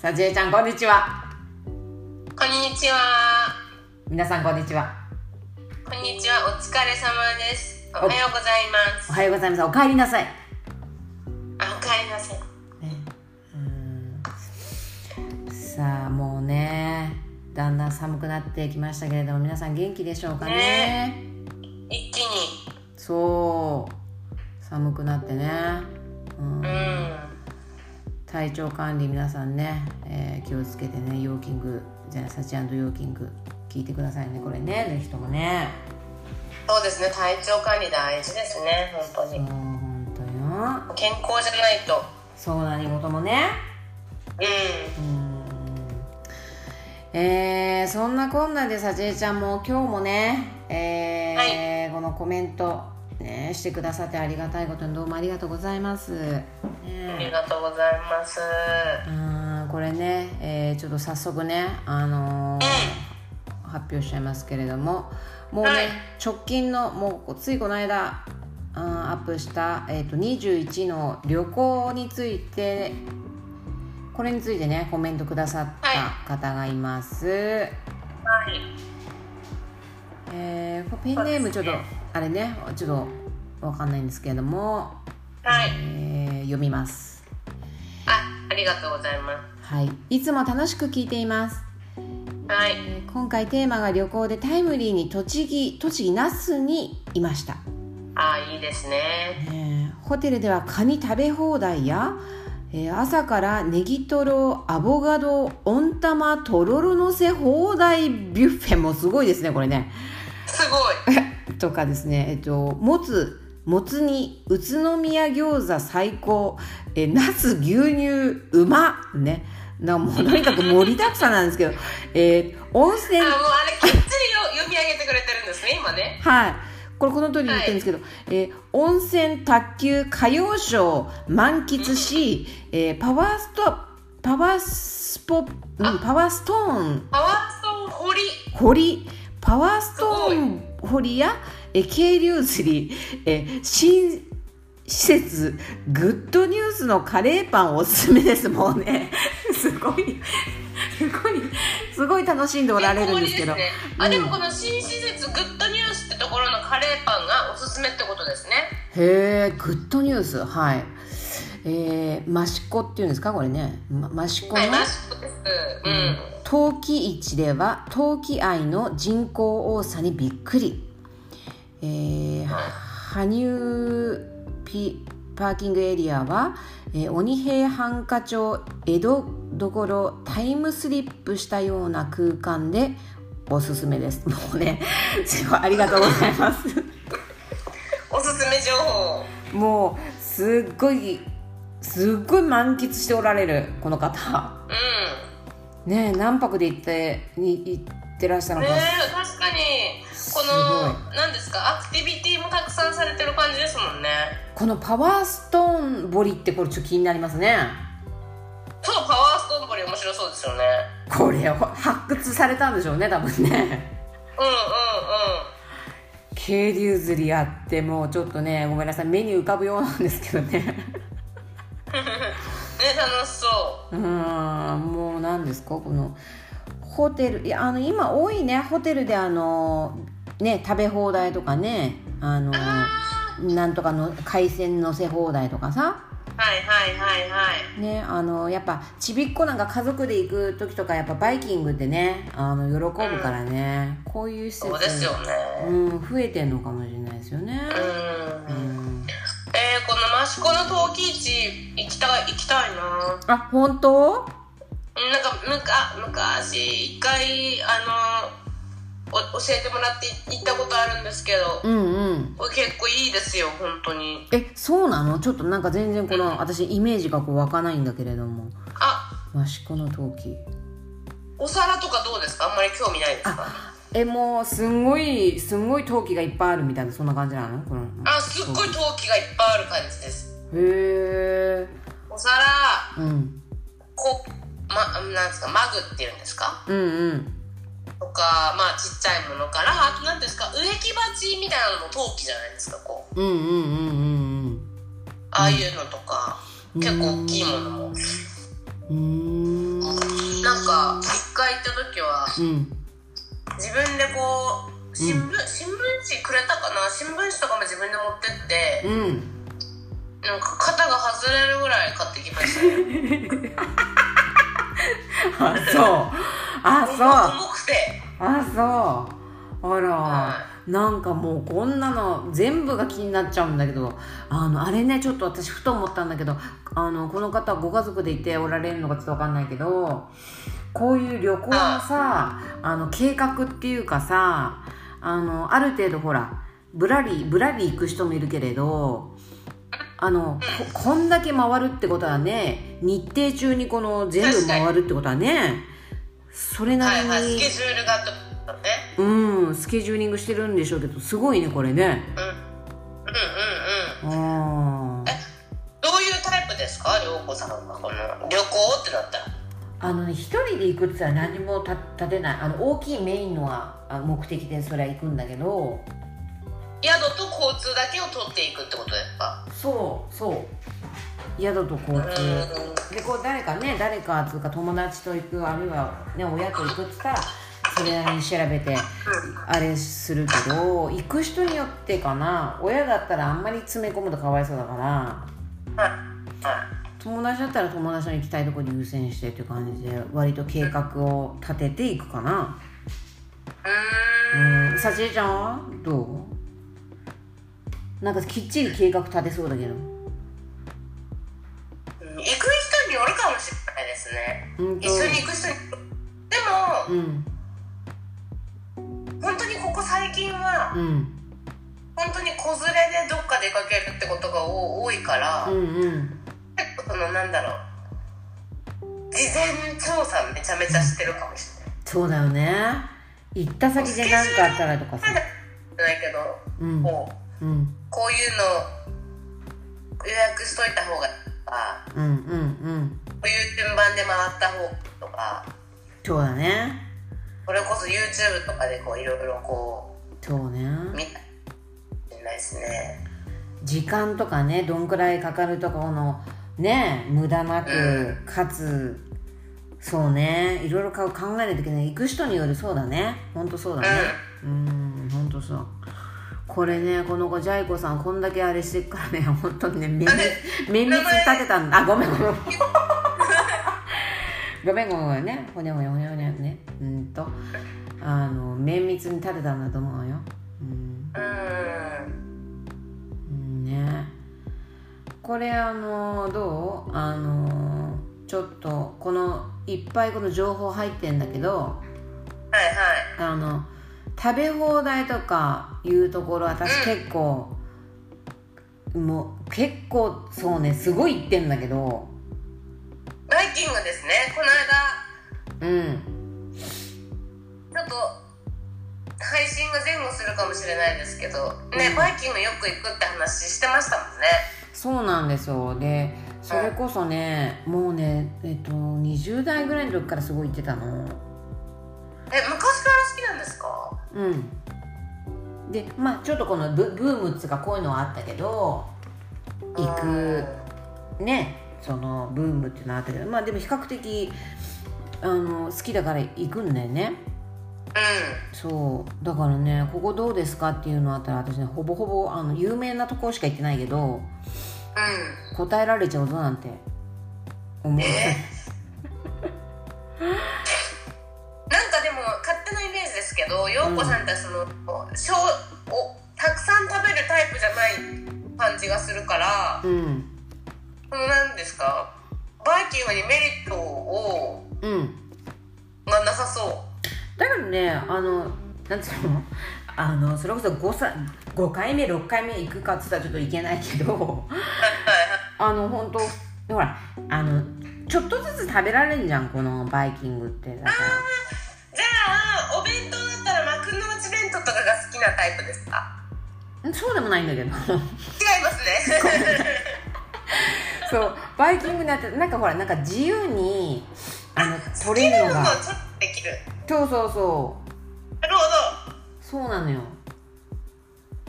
さあ、ジェイちゃん、こんにちは。こんにちは。皆さん、こんにちは。こんにちは。お疲れ様です。おはようございます。おはようございます。お帰りなさい。あ、おかえりなさい。さあ、もうね、だんだん寒くなってきましたけれども、皆さん元気でしょうかね。ね一気に。そう。寒くなってね。うんうん。体調管理皆さんね、えー気をつけてねヨーキングじゃないサチヨーキング聞いてくださいねこれねぜひともねそうですね。体調管理大事ですね。本当に。本当よ健康じゃないと。そう何事もねう。うんんえー、そんなこんなでさちえちゃんも今日もね、えーこのコメント、ね、してくださってありがたいことにどうもありがとうございます、ね。ありがとうございます。うんこれね、えーちょっと早速ね、あのー発表しちゃいますけれども。もうね、はい。直近のもうついこの間アップした、えー、と21の旅行についてこれについてねコメントくださった方がいます、はい。えーペンネームちょっと、ね。あれねちょっとわかんないんですけれども、はい。えー読みますあ、ありがとうございまはいいつも楽しく聞いていますす。はい。えー今回テーマが旅行でタイムリーに栃木栃木那須にいました、あ、いいですね。えーホテルではカニ食べ放題や、えー朝からネギトロアボカド温玉とろろのせ放題ビュッフェもすごいですねこれねすごい。とかですねえっともつもつ煮宇都宮餃子最高。えー、ナス牛乳うま。ね。なもうとにかく盛りだくさんなんですけど、えー温泉。あ、もうあれきっちりよ読み上げてくれてるんですね、今ね。はい。これこの通りに言ってるんですけど、えー温泉、卓球、歌謡ショー、満喫し、えーパワースト、パワースポ、うん、パワーストーン。パワーストーン掘り。掘り、パワーストーン掘りや、えー渓流釣り、えー新施設、グッドニュースのカレーパンおすすめです。もうね、すごい、すごい、すごい楽しんでおられるんですけど。ね、あ、でもこの新施設グッドニュースってところのカレーパンがおすすめってことですね。へえグッドニュースはいえー、益子っていうんですかこれね、ま、益子の？はい、マシコです。うん。陶器市では陶器愛の人口多さにびっくり、えー、羽生ピパーキングエリアは、えー鬼平犯科町江戸どころタイムスリップしたような空間でおすすめです もうねすごいありがとうございます おすすめ情報。もうすっごいすっごい満喫しておられるこの方うん。ねえ何泊で行ってに行ってらっしゃるのか、ねえ、確かに。こすの、何ですか、アクティビティもたくさんされてる感じですもんね。このパワーストーン彫りってこれちょっと気になりますねそう、パワーストーン掘り面白そうですよね。これを発掘されたんでしょうね多分ねうんうんうん。渓流釣りやってもうちょっとねごめんなさい目に浮かぶようなんですけどね ね、楽しそうーんもう何ですか？このホテルいやあの今多いねホテルであのね食べ放題とかねあのなんとかの海鮮のせ放題とかさう。はいはいはいはい。ねあのやっぱちびっこなんか家族で行く時とかやっぱバイキングってねあの喜ぶからね、こういう施設そうですよね。うん、増えてんのかもしれないですよね。うん。うん、えー、この益子の陶器市行きたい、行きたいなあ、本当？なんかむか昔一回あのお教えてもらって行ったことあるんですけどうんうん。これ結構いいですよ本当にえ、そうなの？ちょっとなんか全然この、私イメージがこう湧かないんだけれども、あ益子の陶器。お皿とかどうですか？あんまり興味ないですか？え、もうすんごいすんごい陶器がいっぱいあるみたいなそんな感じなの？この。あすっごい陶器がいっぱいある感じですへなんですかマグっていうんですか？うんうん。とかまあちっちゃいものからあと何ですか植木鉢みたいなのも陶器じゃないですかこう。うんうんうんうんうん。ああいうのとか、結構大きいものも。うーん。なんか一回行った時はうん。自分でこう新聞、新聞紙くれたかな？新聞紙とかも自分で持ってってうん。なんか肩が外れるぐらい買ってきましたね あそう。あそう。重くて。あそう。あら、はなんかもうこんなの全部が気になっちゃうんだけど。あのあれねちょっと私ふと思ったんだけど。あのこの方ご家族でいておられるのかちょっとわかんないけど。こういう旅行のさあの計画っていうかさあのある程度ほらぶらりぶらり行く人もいるけれどあのここんだけ回るってことはね日程中にこの全部回るってことはねそれなりに、はいはい。スケジュールがあったね。うんスケジューリングしてるんでしょうけどすごいねこれね。うん。うんうんうんあー。どういうタイプですか？涼子さんがこの旅行ってなったら。あのね一人で行くって言ったら何もた立てない。あの大きいメインのはあ目的でそれは行くんだけど。宿と交通だけを取っていくってことですか？そうそう。宿と交うん通。でこう誰かね誰かつうか友達と行くあるいは、ね、親と行くって言ったらそれなりに調べてあれするけど行く人によってかな。親だったらあんまり詰め込むとかわいそうだから。友達だったら友達の行きたいところに優先してっていう感じで割と計画を立てていくかな。うーん。うん。さちえちゃんは？どう？なんかきっちり計画立てそうだけど。うん行く人によるかもしれないですね。うんと一緒に行く人にでもうん。本当にここ最近はうん。本当に子連れでどっか出かけるってことが多多いから、うんうん。結構そのなんだろう。事前調査めちゃめちゃしてるかもしれない。そうだよね。行った先で何かあったらとかさ。ないけど、うん。こう。うんこういうの予約しといた方がいいとかうんうんうん。こういう順番で回った方がいいとか。そうだね。これこそ YouTube とかでこういろいろこそうね。う見たないですね。時間とかねどんくらいかかるとかこのね無駄なく、うかつ。そうね。いろいろ考えないといけない。行く人によるそうだね。ほんとそうだね。うんほんとそうこれねこの子ジャイコさんこんだけあれしてるからね 本当にね綿密綿密に立てたんだ。あごめんごめん。ごめんごめんごめんね。ほにゃほにゃほにゃほにゃね。うんと。あの綿密に立てたんだと思うよ。うん。うん。うんね。これあのどう？あのちょっとこのいっぱいこの情報入ってんだけどはいはい。あの食べ放題とかいうところ私結構、もう結構そうねすごい行ってんだけど。バイキングですね。この間。うん。ちょっと配信が前後するかもしれないですけど。ね、うん。バイキングよく行くって話してましたもんね。そうなんですよ。でそれこそねもうねえっと20代ぐらいの時からすごい行ってたの。え昔から好きなんですか？うん。でまあちょっとこのブブームっつうかこういうのはあったけど行くねそのブームっていうのはあったけどまあでも比較的あの好きだから行くんだよね。うそう。だからねここどうですかっていうのあったら私ねほぼほぼあの有名なところしか行ってないけどんうん。答えられちゃうぞなんて思う、ですけど陽子さんってその、小おたくさん食べるタイプじゃない感じがするからうん。そのなんですかバイキングにメリットをうんがなさそう。だからねあのなんつうの？あのそれこそ 5, さ5回目6回目行くかっつったらちょっといけないけどあの本当ほらあのちょっとずつ食べられるじゃんこのバイキングって。だかじゃあお弁当きなタイプですか？らそうでもないんだけど。違いますね。そうバイキングになってなんかほらなんか自由にあの取れるのが。のがちょっとできる。そうそうそう。なるほそうなのよ。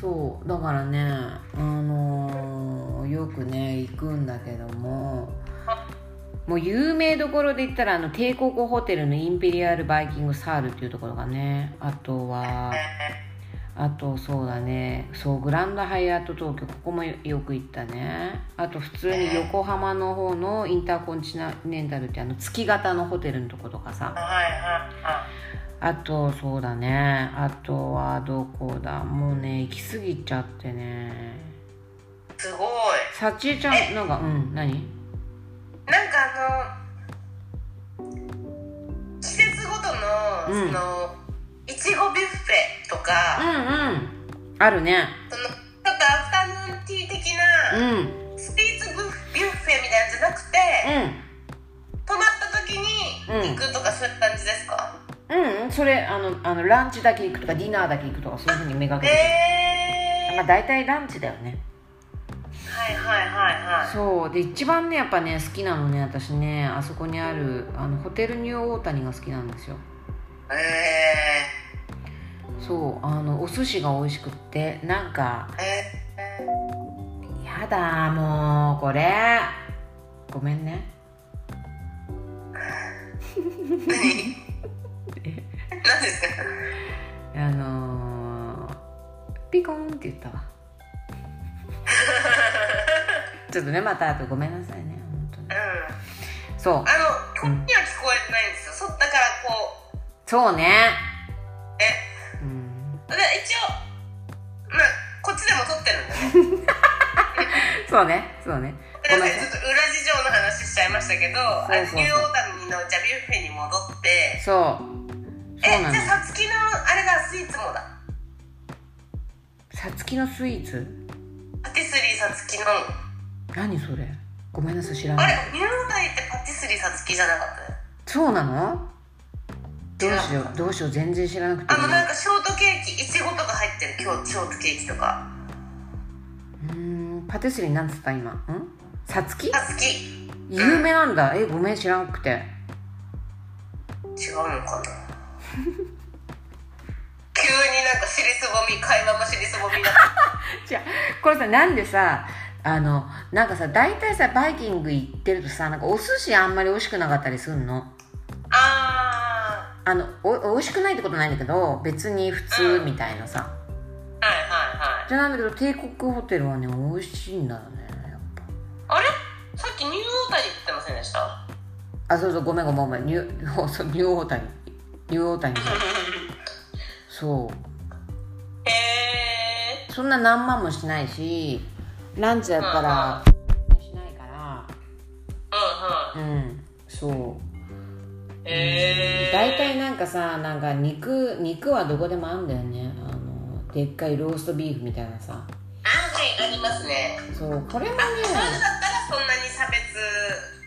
そうだからねあのーよくね行くんだけども。もう有名どころで言ったらあの帝国ホテルのインペリアルバイキングサールっていうところがねあとはあとそうだね。そうグランドハイアート東京ここもよく行ったね。あと普通に横浜の方のインターコンチネンタルってあの月型のホテルのとことかさ。はいはいはあとそうだね。あとはどこだ。もうね行き過ぎちゃってね。いすごい。さちえちゃんなんかうん何？なんかあの季節ごとのうん。そのいちごビュッフェとうか、んうん。あるね。そのちょっとアフタヌーンティー的うん。なスイーツビュッフェみたいなんじゃなくて、泊まった時に行くとかそういう感じですか、うん。うんそれあのあのランチだけ行くとかディナーだけ行くとかそういうふうにめがけてえー、まあ大体ランチだよね。はいはいはいはい。そう。で一番ねやっぱね好きなのね私ね。あそこにあるあのホテルニューオータニが好きなんですよ。えそうあのお寿司が美味しくってなんかやだもうこれ。ごめんね。ー、何何ですか？あのー、ピコンって言ったわ。ちょっとねまたあとごめんなさいね本当に。うん。そう。あの、こっちには聞こえてないんですよ。そだからこう、そうね。え、一応、まあ、こっちでも撮ってるんで ね。そうねそうね。ちょっと裏事情の話しちゃいましたけど、ニューオータニのじゃあビュッフェに戻って、そう。え、じゃあさつきのあれだ、スイーツもだ。さつきのスイーツ？パティスリーさつきの。何それ？ごめんなさい知らない。あれ、ニューオータニってパティスリーさつきじゃなかった？ね。そうなの？どうしようどうしよう全然知らなくて。あの、なんかショートケーキ、いちごとか入ってる今日ショートケーキとか。うーんパティスリーなんつった今？ん？さつきさつき。有名なんだ。えごめん知らなくて。違うのかな？急になんか尻すぼみ会話も尻すぼみになった じゃこれさなんでさあのなんかさ大体さバイキング行ってるとさなんかお寿司あんまり美味しくなかったりすんの？ああのお美味しくないってことないんだけど別に普通みたいなさ、ーはいはいはい。じゃなんだけど帝国ホテルはね美味しいんだよねやっあれ？さっきニューオータニって言ってませんでした？ぱあそうそうごめんごめんごめん。ニュー そうニューオータニニューオータニそう。へえそんな何万もしないしランチだったらしないから。うんうん。うん。そうへえ大体なんかさなんか肉肉はどこでもあんだよね。あのでっかいローストビーフみたいなさ。あはいありますね。そうこれもね。そうだったらそんなに差別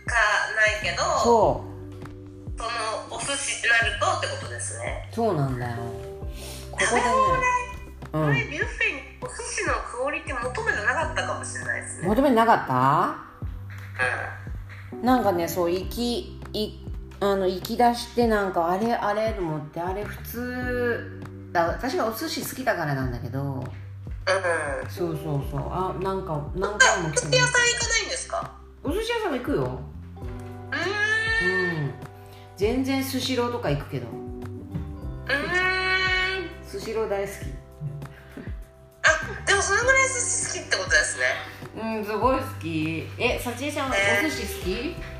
化ないけどそそうのお寿司ってなるとってことですね。そうなんだよ。ここでね。こうん。れビュッフェにお寿司のクオリティ求めてなかったかもしれないですね。求めてなかった？うなんかねそう行きいあの行き出してなんかあれあれと思ってあれ普通だ私がお寿司好きだからなんだけど。んうん。そうそうそう。あなんか何回もお来て寿司屋さん行かないんですか？お寿司屋さんも行くよ。うーん。うん。全然スシローとか行くけど。うーん。スシロー大好き。あでもそのぐらい寿司好きってことですね。うんすごい好き。えさちえちゃんはお寿司好き？あ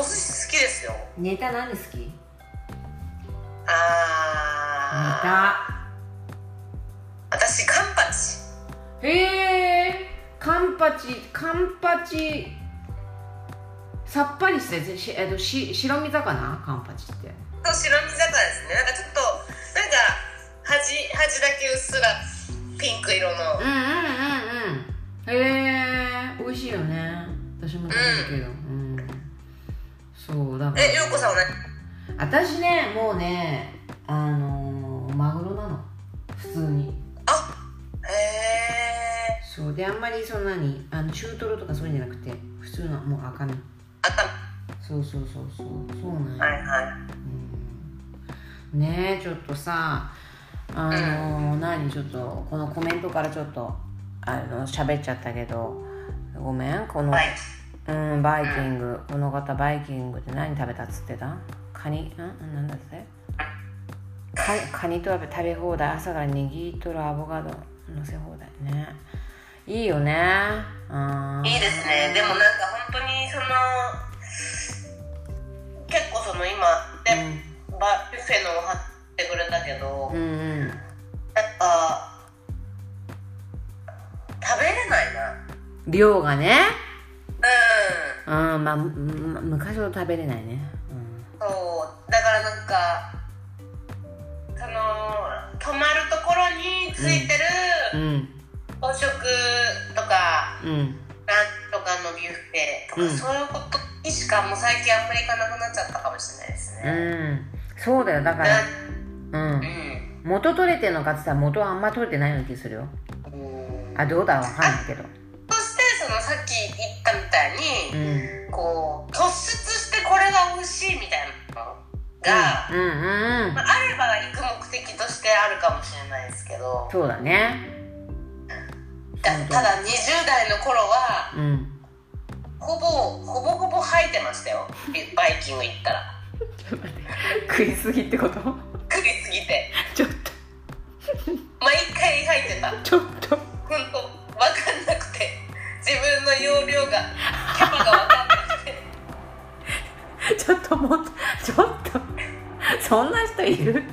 お寿司好きですよ。ネタ何好き？ネあタ。ー私カンパチ。へえカンパチカンパチ。さっぱりしてしえっとし白身魚？カンパチって。と白身魚ですね。なんかちょっと私ねもうねあのーマグロなの。普通に。あへえそう。であんまりそんなにあの中トロとかそういうんじゃなくて普通のもう赤身。あったそうそうそうそう。そうなんや、はいはい。うん。ねえちょっとさあのー何？ちょっとこのコメントからちょっとあの喋っちゃったけど。ごめんこの、はい。うんバイキング。この方バイキングで何食べたっつってた？カニんなんだって？カカニと食べ放題。朝からネギとるアボカド。乗せ放題ね。いいよね。うんいいですね。でもなんか本当にその結構その今ね、バビュッフェのを貼ってくれたけど、うんうん。なんか食べれないな。量がね。ううんまあむ昔ほど食べれないね。んそうだからなんかその泊まるところについてるうん。朝食とか、うん。うんとかのビュッフェとか、うん。そういうことにしかもう最近あんまり行かなくなっちゃったかもしれないですね。うん。そうだよだから。うん。うん。元取れてるのかって言ったら元はあんま取れてないような気するよ。うん。あどうだわかんないけど。そしてそのさっき言ったみたいに、うん。こう突出してこれが美味しいみたいなのが、うんうんうん。まあ、あれば行く目的としてあるかもしれないですけど。そうだね。だただ20代の頃はうん。ほぼほぼほぼ吐いてましたよ。バイキング行ったら。食いすぎってこと？食いすぎて。ちょっと。毎回吐いてたそんな人いる？いないで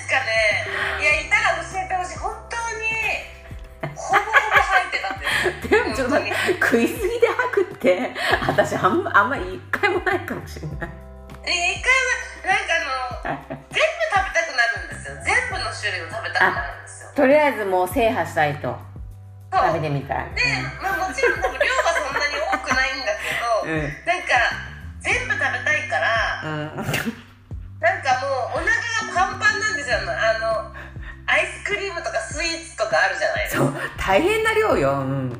すかね。いやいたら教えてほしい。本当にほぼほぼ吐いてたんです でもちょっと食いすぎで吐くって。私あんまあんま一回もないかもしれない。で一回はなんかあの全部食べたくなるんですよ。全部の種類を食べたくなるんですよ。とりあえずもう制覇したいと。食べてみたい。で、まあ、もちろん多分量はそんなに多くないんだけど、うんパンパンなんですよあのアイスクリームとかスイーツとかあるじゃないですかそう大変な量ようん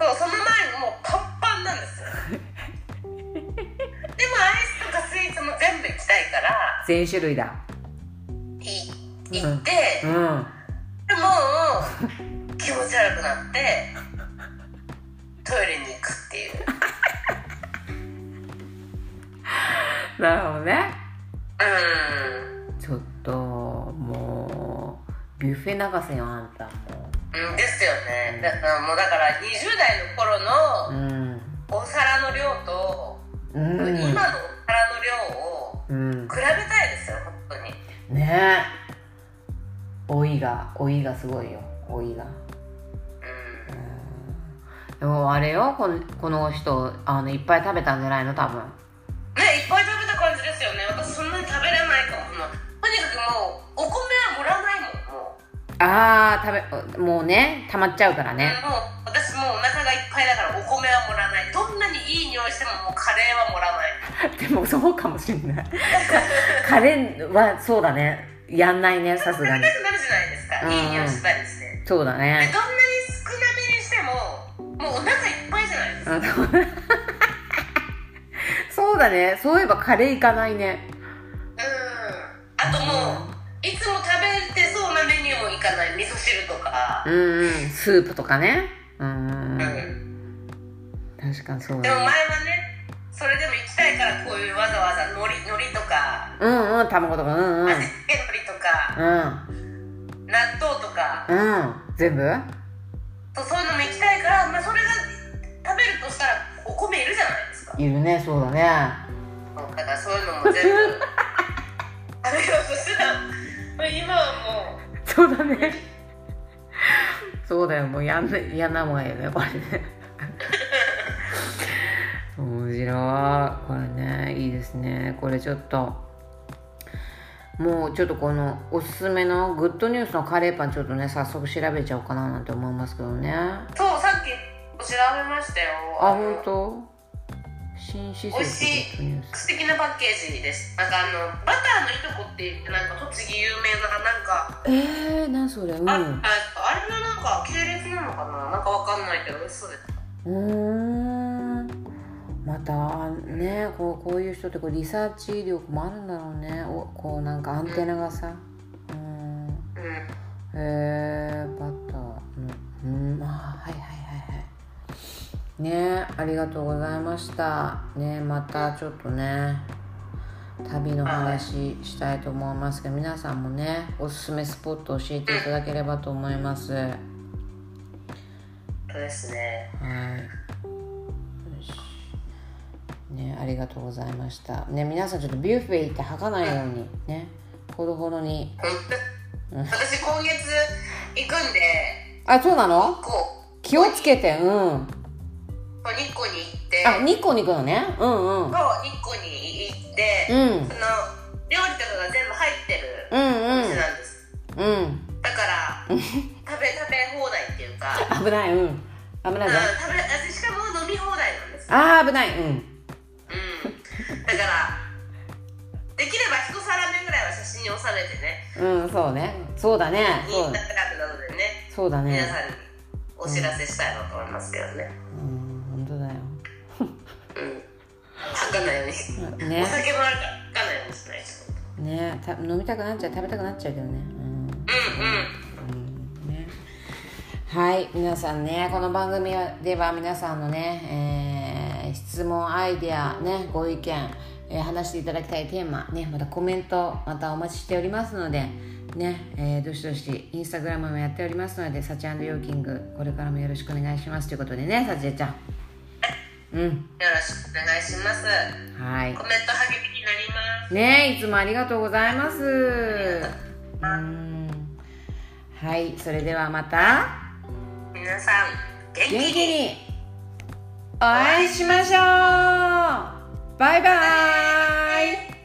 そうその前にもうパンパンなんですよでもアイスとかスイーツも全部行きたいから全種類だい行って、うんでも気持ち悪くなってトイレに行くっていうなるほどねうんちょっとビュッフェ流せよあんたもう。んですよね。だからもうだから20代の頃うのん。お皿の量と、うん。今のお皿の量をうん。比べたいですよ本当に。ね。え老いが老いがすごいよ老いが。うん。でもあれよこのこの人あのいっぱい食べたんじゃないの多分ああ食べもうね溜まっちゃうからね。もう私もうお腹がいっぱいだからお米は盛らない。どんなにいい匂いしてももうカレーは盛らない。でもそうかもしれない。カレーはそうだね。やんないねさすがに。なるじゃないですか、うん。いい匂いしたりしてそうだでねどんなに少なめにしてももうお腹いっぱいじゃないですか。う んそうだね。そういえばカレーいかないね汁とか。うんうん。スープとかね。うんうん確かにそうでも前はだねねそれでも行きたいからこういうわざわざ海苔海苔とか。うんうん卵とか。うんうん。味付け海苔とか。うん。納豆とか。うん。全部？そうそういうのも行きたいから、まあ、それが食べるとしたらお米いるじゃないですか。いるねそうだね。だからそういうのも全部食べようとした。らまあ今はもう。そうだねそうだよ。もうやんな嫌なもんやねこれね。面白い。これねいいですね。これちょっともうちょっとこのおすすめのグッドニュースのカレーパンちょっとね早速調べちゃおうかななんて思いますけどね。あそうさっき調べましたよ。本当？新施美味設しい。素敵なパッケージです。なんかあのバターのいとこって言ってなんか栃木有名ななんか、えー、何それ？うん。あああれのなんか系列なのかな？なんかわかんないけど美味しそうで。すうーん。またねこうこういう人ってこうリサーチ力もあるんだろうね。おこうなんかアンテナがさ。うん。うん。へえバターの。うん。あはいはいはいはいねありがとうございました。ねまたちょっとね旅の話したいと思いますけど皆さんもねおすすめスポット教えていただければと思います。はいそうですね。よし。ねありがとうございました。ね皆さんちょっとビュッフェ行って吐かないようにねほどほどに。私今月行くんで。あそうなの？気をつけてうん日光に行って。あ日光に行くのね。うんうん。そう日光に行って、うん。その料理とかが全部入ってるうんおうん。店なんです、うん。だから 食べ食べ放題っていうか、危ないうん。危ないぞ。うん、食べ私しかも飲み放題なんです。あー危ない。うん。うん。だからできれば一皿目ぐらいは写真に収めてね。うんそうね。そうだね。イそう。ンスタグラムなどでね。そうだね。皆さんにお知らせしたいなと思いますけどね。うん吐かないように、ね。お酒も吐かないようにしないとね。た飲みたくなっちゃう食べたくなっちゃうけどね。うん。うんうん。うんねはい皆さんねこの番組では皆さんのね、えー質問アイデアねご意見、えー話していただきたいテーマねまたコメントまたお待ちしておりますのでね、えーどしどしインスタグラムもやっておりますのでサチヨーキングこれからもよろしくお願いしますということでねサチエちゃんうん。よろしくお願いします。はい。コメント励みになります。ねいつもありがとうございます。うん。はいそれではまた。皆さん元気に。元気に。お会いしましょう。バイバイ